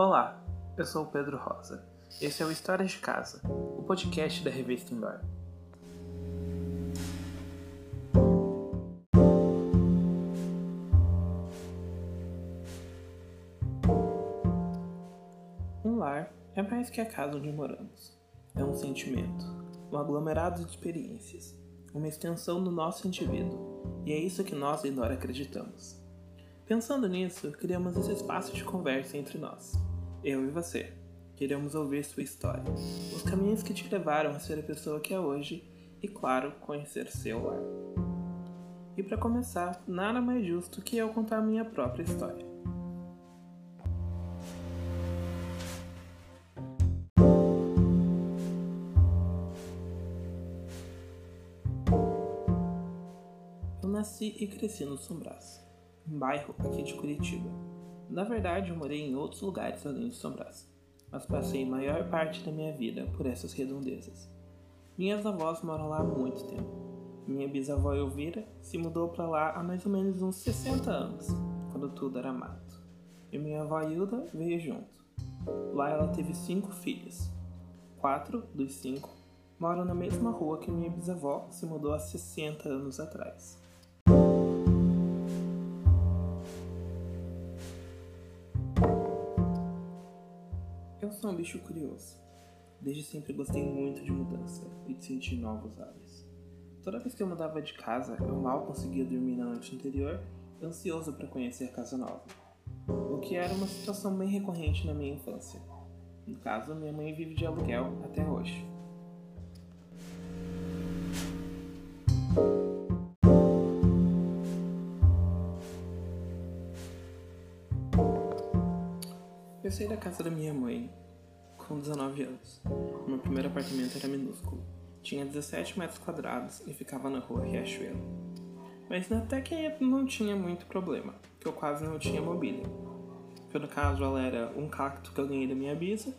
Olá, eu sou o Pedro Rosa. Esse é o Histórias de Casa, o podcast da revista Indoor. Um lar é mais que a casa onde moramos. É um sentimento, um aglomerado de experiências, uma extensão do nosso indivíduo, e é isso que nós, Indoor, acreditamos. Pensando nisso, criamos esse espaço de conversa entre nós, eu e você. Queremos ouvir sua história, os caminhos que te levaram a ser a pessoa que é hoje e, claro, conhecer seu lar. E para começar, nada mais justo que eu contar a minha própria história. Eu nasci e cresci no Sombraço um bairro aqui de Curitiba. Na verdade, eu morei em outros lugares além de Sombras, mas passei maior parte da minha vida por essas redondezas. Minhas avós moram lá há muito tempo. Minha bisavó Elvira se mudou para lá há mais ou menos uns 60 anos, quando tudo era mato. E minha avó Hilda veio junto. Lá ela teve cinco filhos. Quatro dos cinco moram na mesma rua que minha bisavó se mudou há 60 anos atrás. Eu sou um bicho curioso. Desde sempre gostei muito de mudança e de sentir novos ares. Toda vez que eu mudava de casa, eu mal conseguia dormir na noite anterior, ansioso para conhecer a casa nova. O que era uma situação bem recorrente na minha infância. No caso, minha mãe vive de aluguel até hoje. Eu saí da casa da minha mãe com 19 anos. Meu primeiro apartamento era minúsculo. Tinha 17 metros quadrados e ficava na rua Riachuelo. Mas até que não tinha muito problema, que eu quase não tinha mobília. Que no caso ela era um cacto que eu ganhei da minha bisa,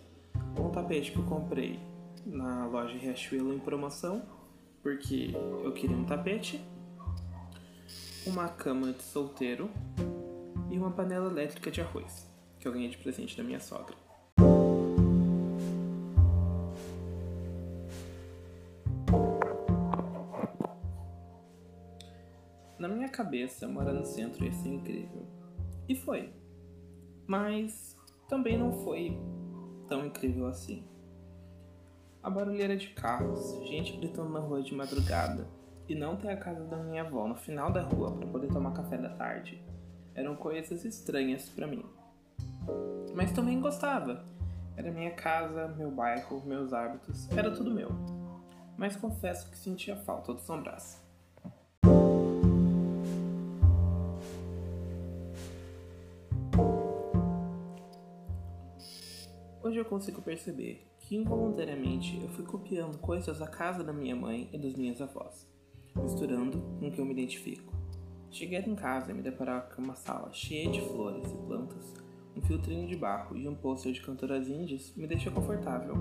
um tapete que eu comprei na loja Riachuelo em promoção, porque eu queria um tapete, uma cama de solteiro e uma panela elétrica de arroz, que eu ganhei de presente da minha sogra. Na minha cabeça, morar no centro ia ser incrível. E foi. Mas também não foi tão incrível assim. A barulheira de carros, gente gritando na rua de madrugada, e não ter a casa da minha avó no final da rua para poder tomar café da tarde, eram coisas estranhas para mim. Mas também gostava. Era minha casa, meu bairro, meus hábitos, era tudo meu. Mas confesso que sentia falta do sombraço. Hoje eu consigo perceber que involuntariamente eu fui copiando coisas da casa da minha mãe e das minhas avós, misturando com o que eu me identifico. Chegar em casa e me deparar com uma sala cheia de flores e plantas, um filtrinho de barro e um pôster de cantoras índias me deixa confortável.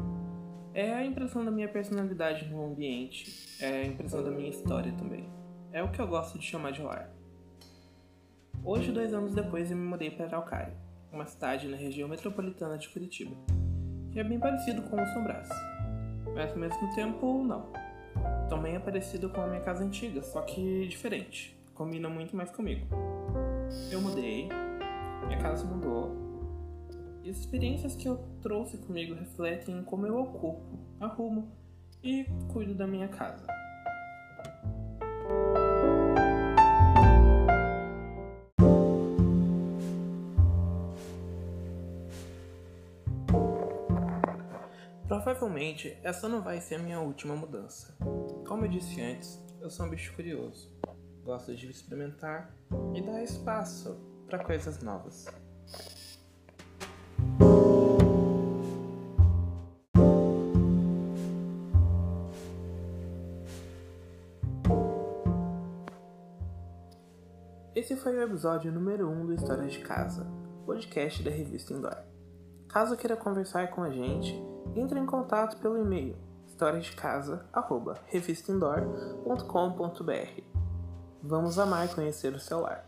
É a impressão da minha personalidade no ambiente, é a impressão da minha história também. É o que eu gosto de chamar de lar. Hoje, dois anos depois, eu me mudei para Araucária, uma cidade na região metropolitana de Curitiba, que é bem parecido com o Sombrás, mas ao mesmo tempo não. Também é parecido com a minha casa antiga, só que diferente, combina muito mais comigo. Eu mudei, minha casa mudou, e as experiências que eu trouxe comigo refletem em como eu ocupo, arrumo e cuido da minha casa. Provavelmente essa não vai ser a minha última mudança. Como eu disse antes, eu sou um bicho curioso. Gosto de experimentar e dar espaço para coisas novas. Esse foi o episódio número 1 um do Histórias de Casa, podcast da revista Indoor. Caso queira conversar com a gente, entre em contato pelo e-mail historiasdecasa@revistaindoor.com.br. Vamos amar conhecer o seu lar.